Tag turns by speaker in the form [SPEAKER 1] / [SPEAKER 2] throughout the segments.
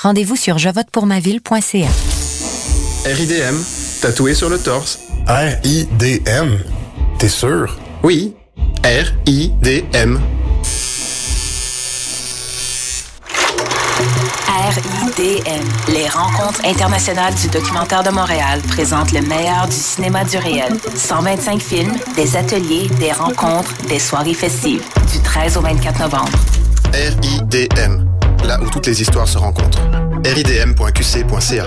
[SPEAKER 1] rendez-vous sur jevotepourmaville.ca.
[SPEAKER 2] RIDM, tatoué sur le torse.
[SPEAKER 3] R-I-D-M? T'es sûr?
[SPEAKER 2] Oui, R-I-D-M.
[SPEAKER 4] RIDM, les rencontres internationales du documentaire de Montréal présentent le meilleur du cinéma du réel. 125 films, des ateliers, des rencontres, des soirées festives, du 13 au 24 novembre.
[SPEAKER 2] RIDM, là où toutes les histoires se rencontrent. ridm.qc.ca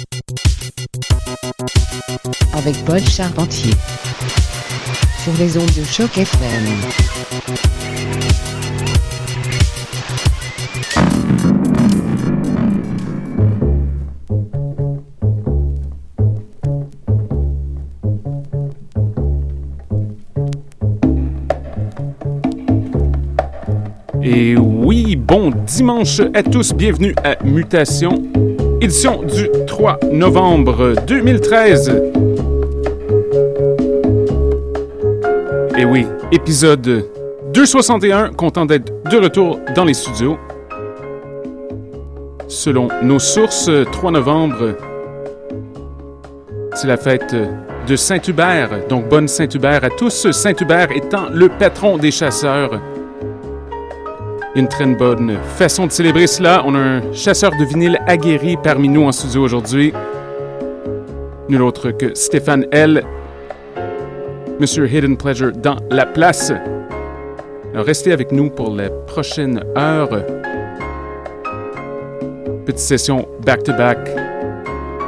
[SPEAKER 5] avec Paul Charpentier sur les ondes de choc FM.
[SPEAKER 6] Et oui, bon dimanche à tous, bienvenue à Mutation, édition du 3 novembre 2013. Et oui, épisode 261, content d'être de retour dans les studios. Selon nos sources, 3 novembre, c'est la fête de Saint-Hubert, donc bonne Saint-Hubert à tous, Saint-Hubert étant le patron des chasseurs. Une très bonne façon de célébrer cela. On a un chasseur de vinyle aguerri parmi nous en studio aujourd'hui. Nul autre que Stéphane L. Monsieur Hidden Pleasure dans la place. Restez avec nous pour les prochaines heures. Petite session back-to-back,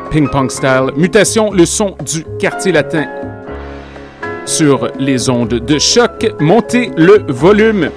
[SPEAKER 6] ping-pong style. Mutation, le son du quartier latin. Sur les ondes de choc, montez le volume.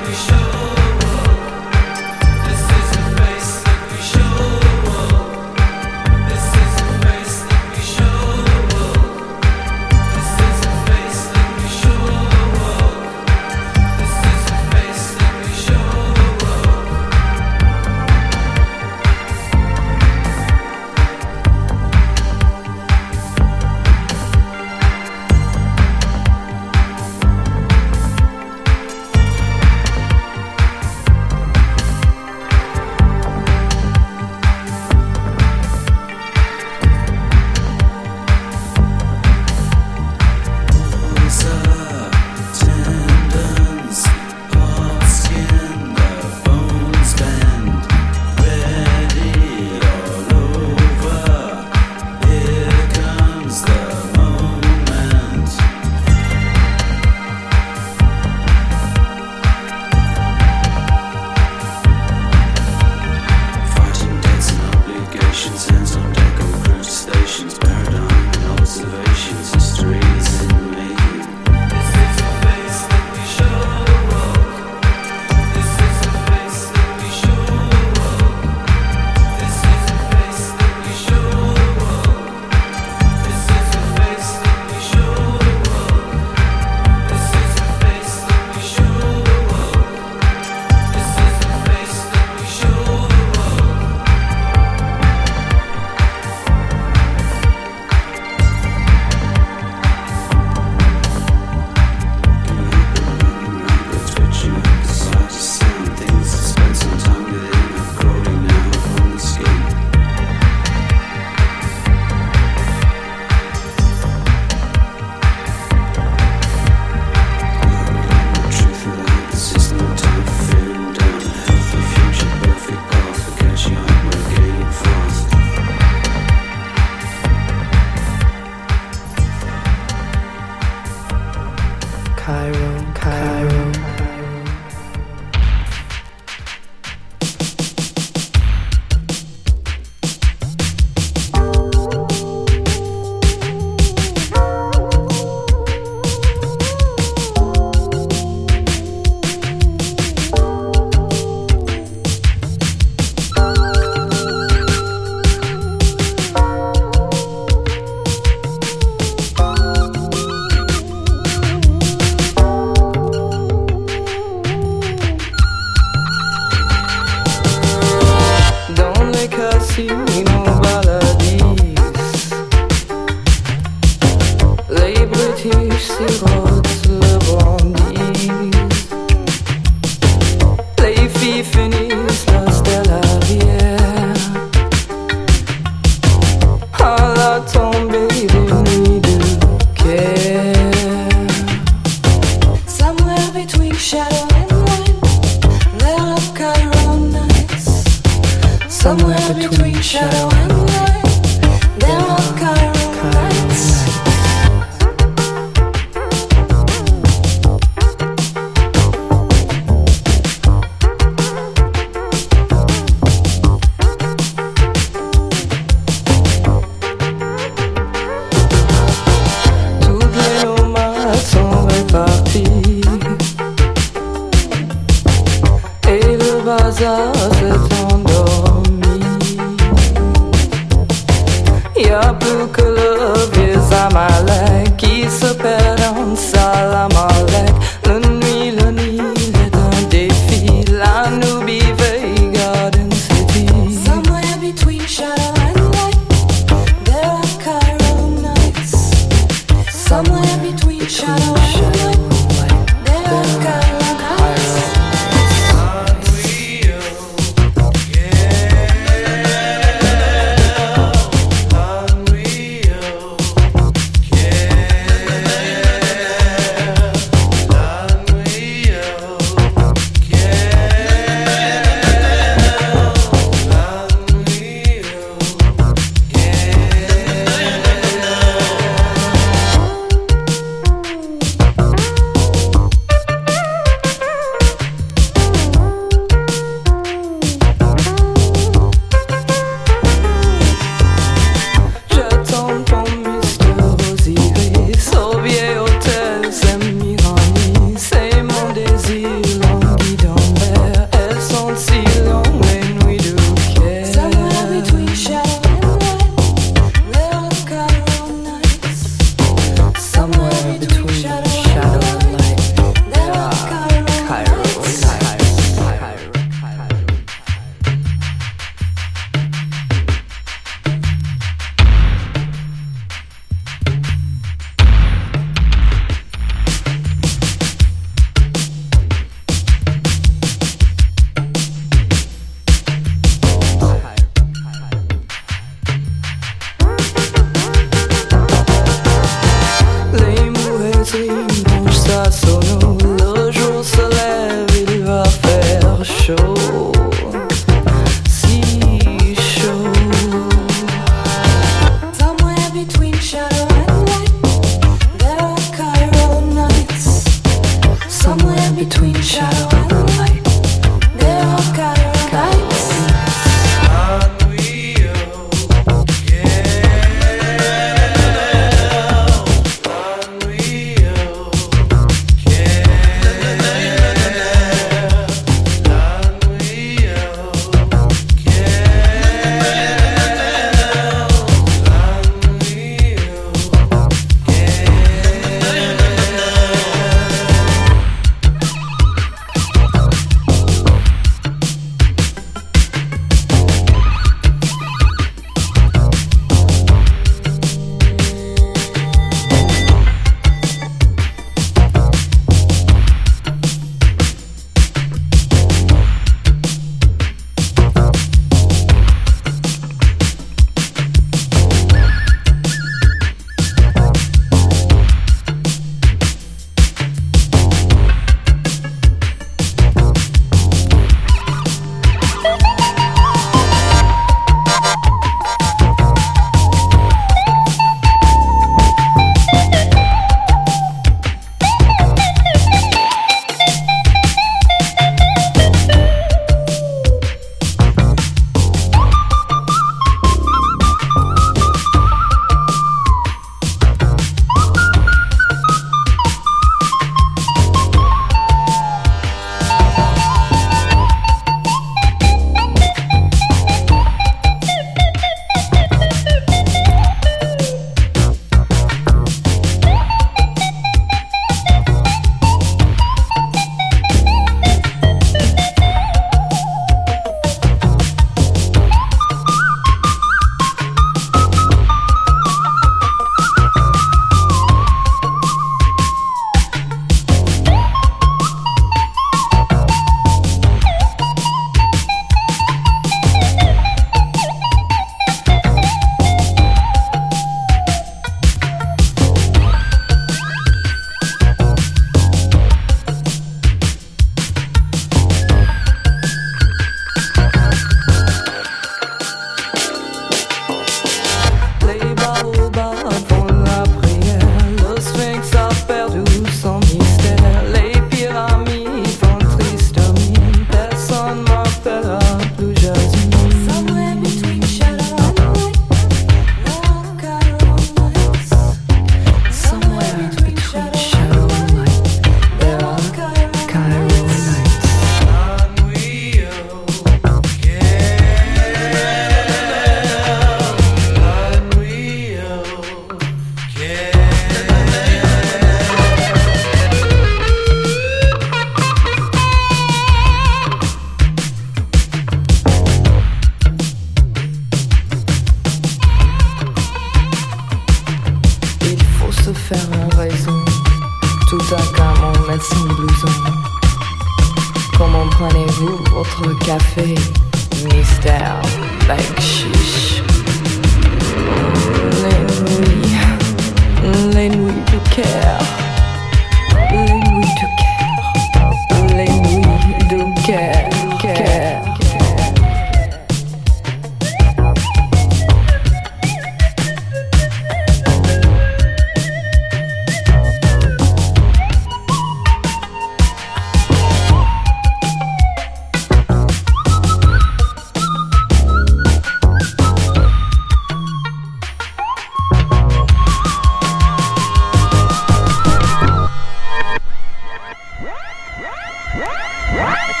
[SPEAKER 7] What?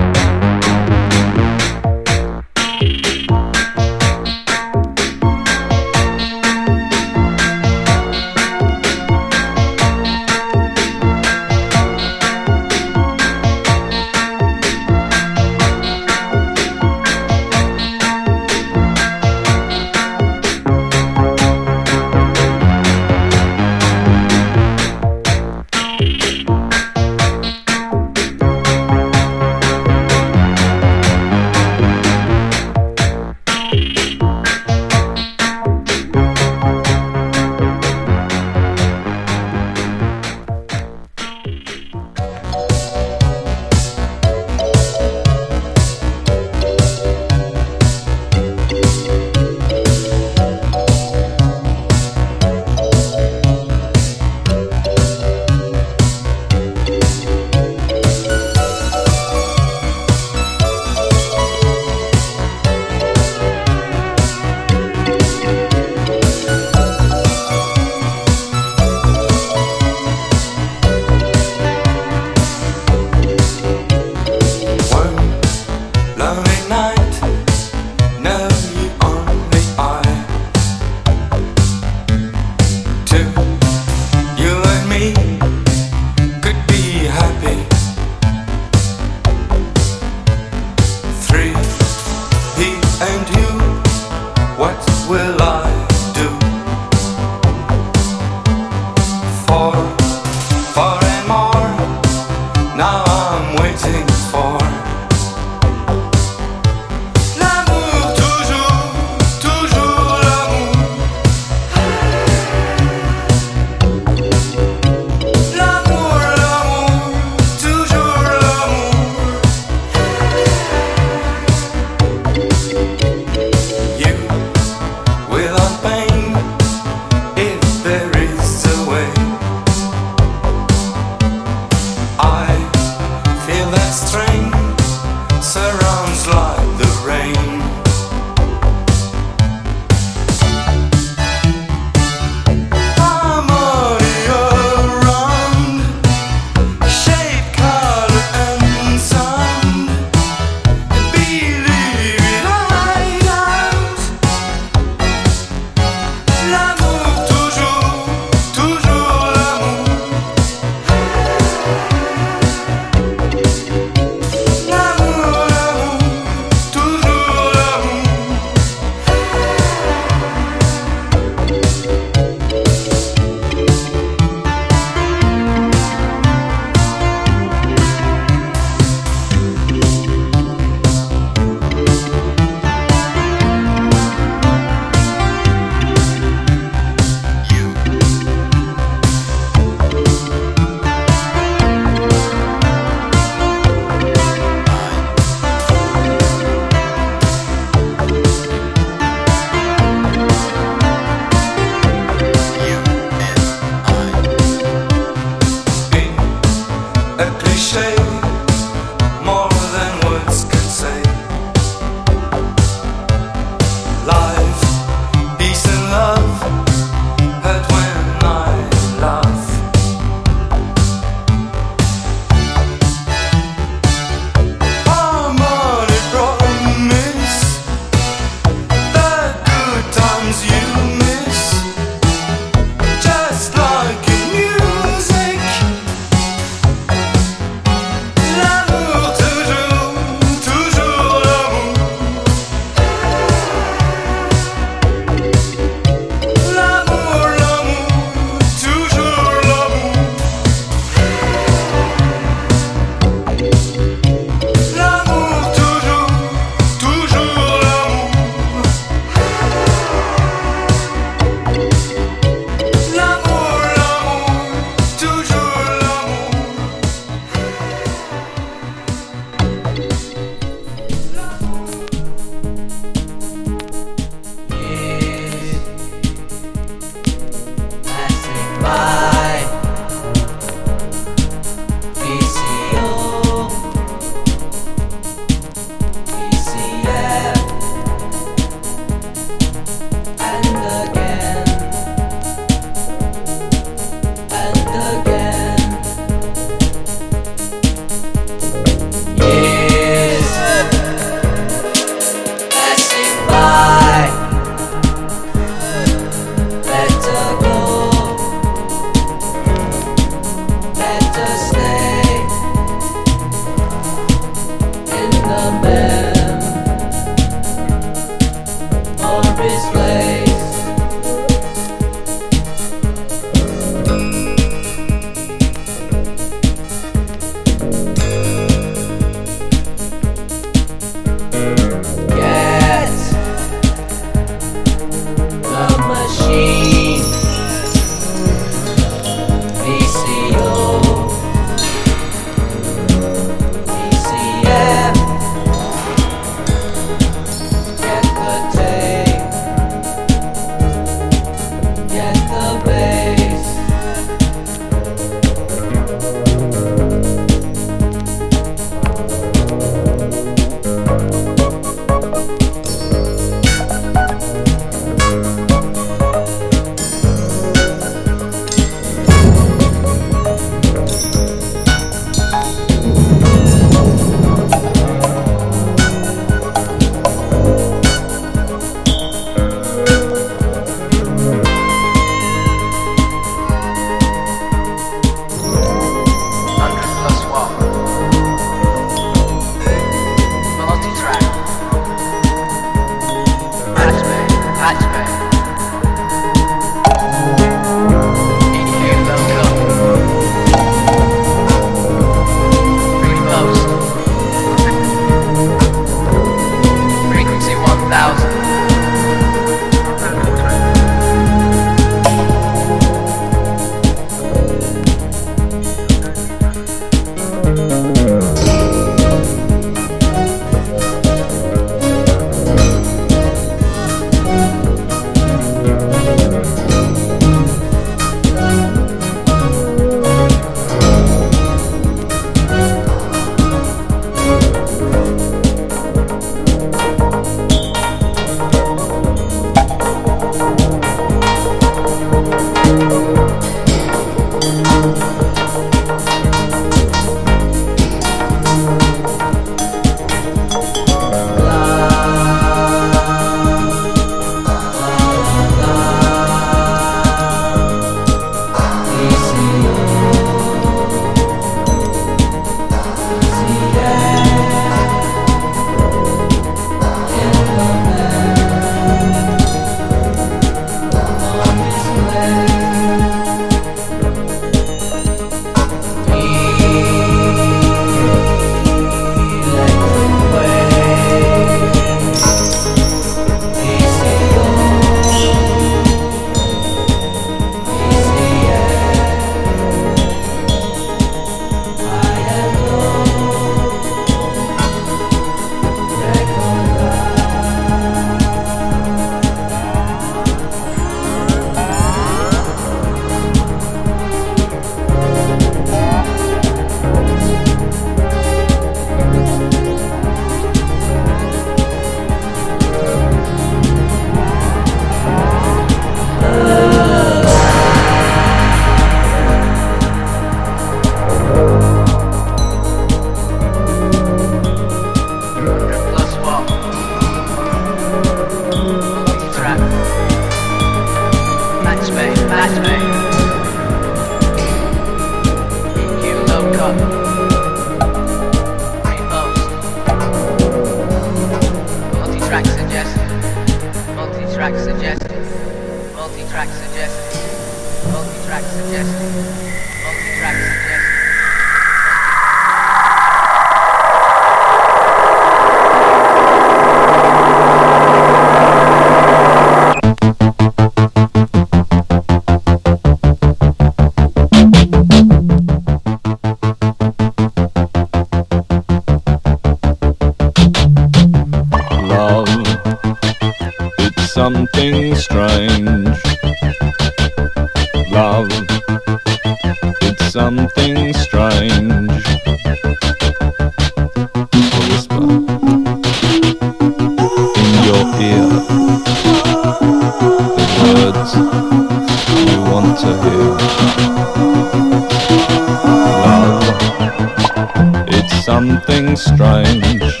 [SPEAKER 8] something strange.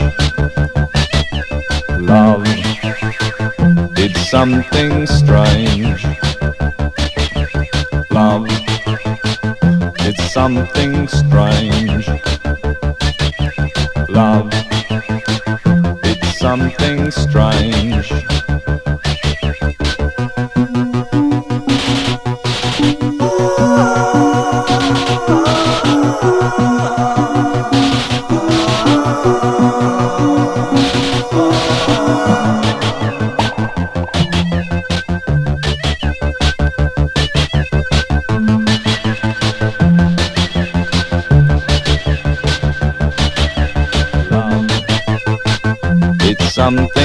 [SPEAKER 8] Love did something strange. Love did something strange. Love did something strange. something.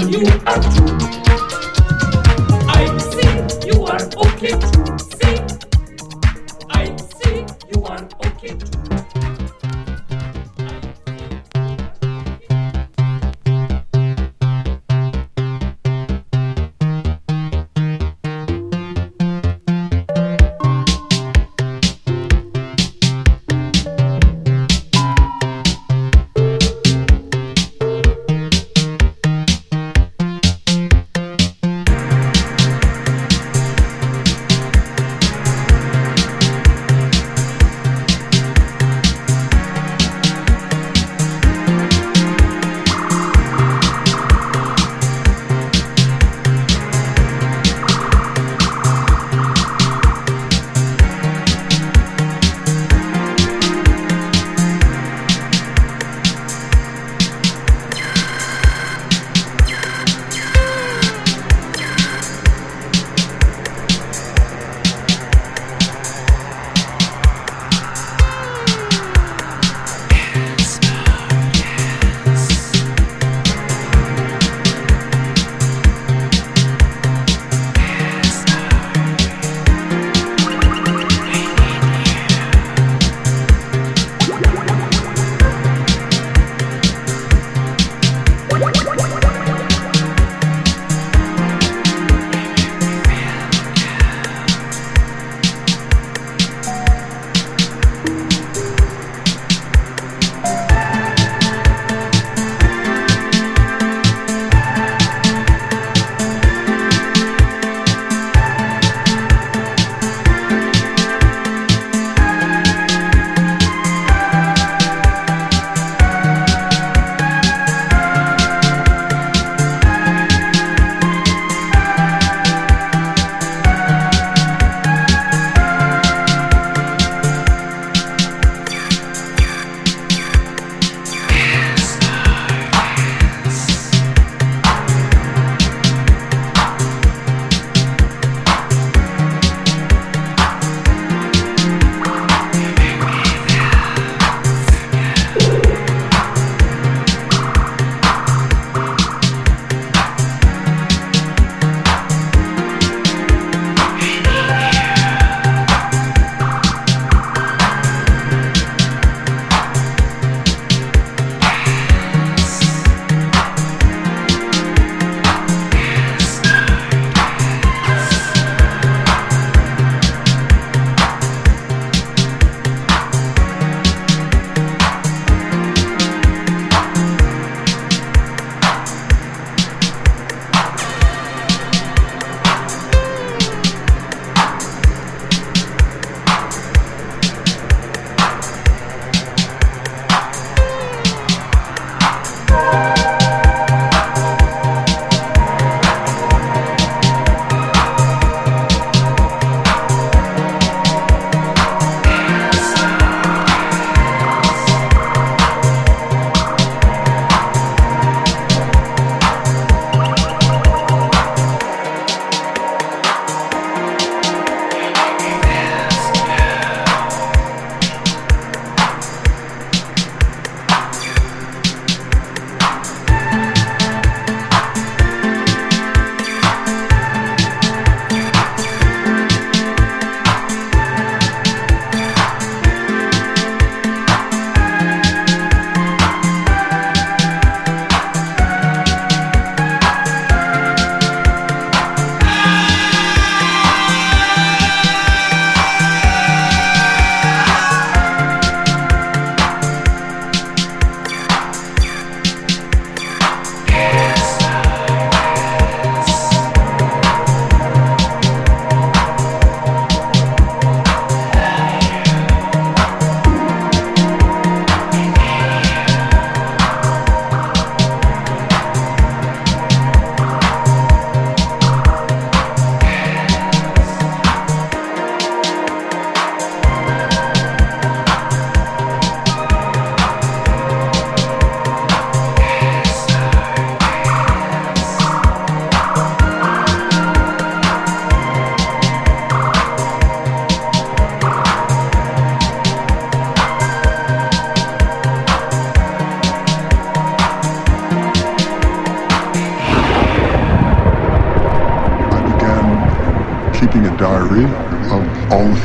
[SPEAKER 9] for you.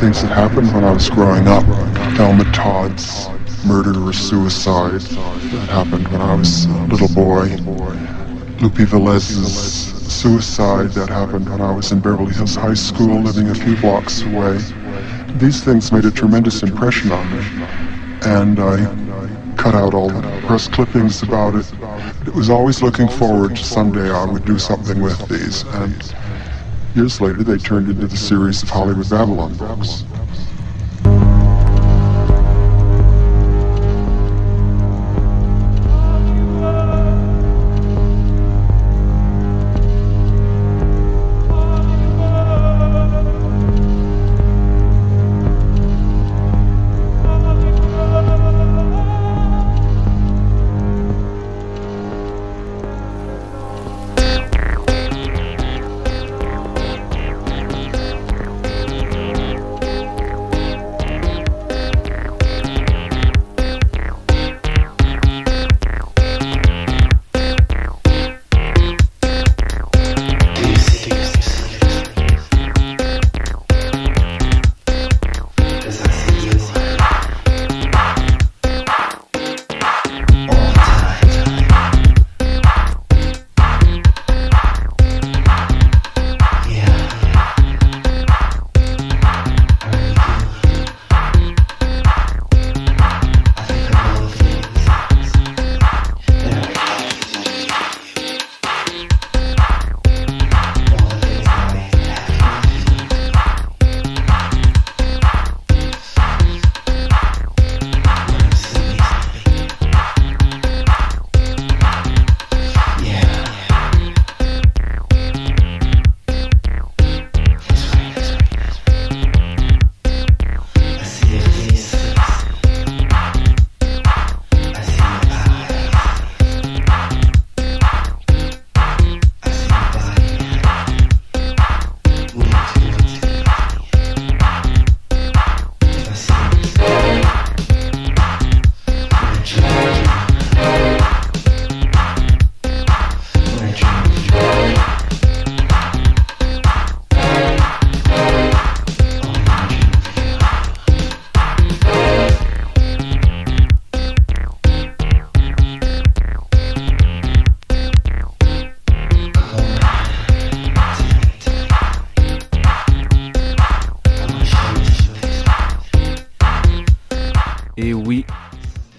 [SPEAKER 10] Things that happened when I was growing up. Thelma Todd's murder or suicide that happened when I was a little boy. Lupe Velez's suicide that happened when I was in Beverly Hills High School, living a few blocks away. These things made a tremendous impression on me, and I cut out all the press clippings about it. It was always looking forward to someday I would do something with these, and years later they turned into the series of Hollywood Babylon books.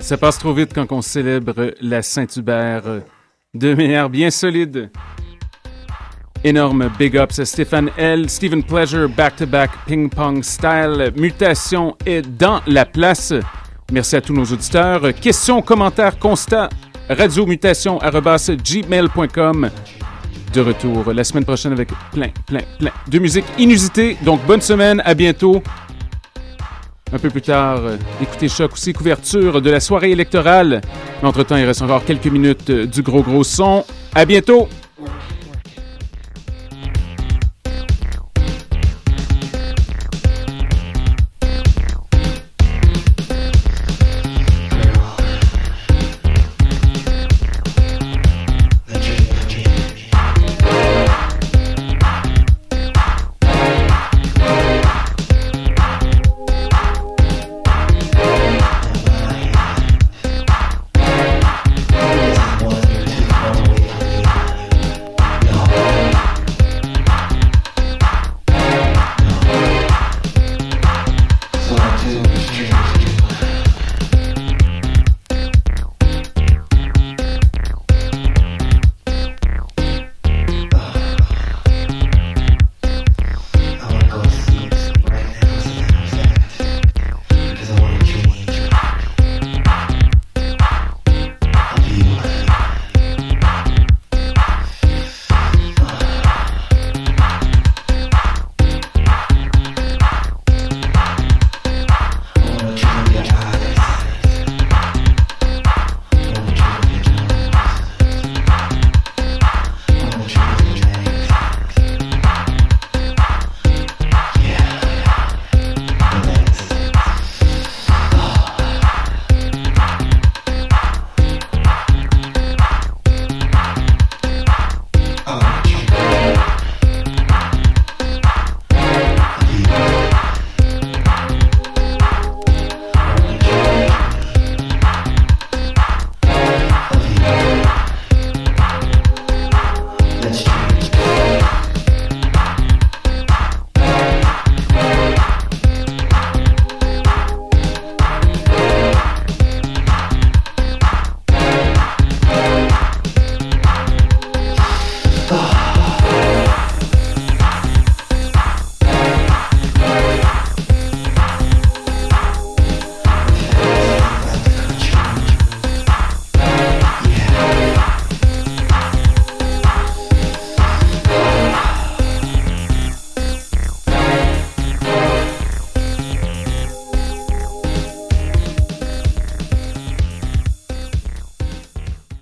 [SPEAKER 6] Ça passe trop vite quand on célèbre la Saint-Hubert de manière bien solide. Énorme big ups à Stéphane L. Stephen Pleasure, back-to-back ping-pong style. Mutation est dans la place. Merci à tous nos auditeurs. Questions, commentaires, constats, radiomutation.gmail.com. De retour la semaine prochaine avec plein, plein, plein de musique inusitée. Donc, bonne semaine, à bientôt. Un peu plus tard, euh, écoutez Choc aussi, couverture de la soirée électorale. Entre-temps, il reste encore quelques minutes euh, du gros gros son. À bientôt!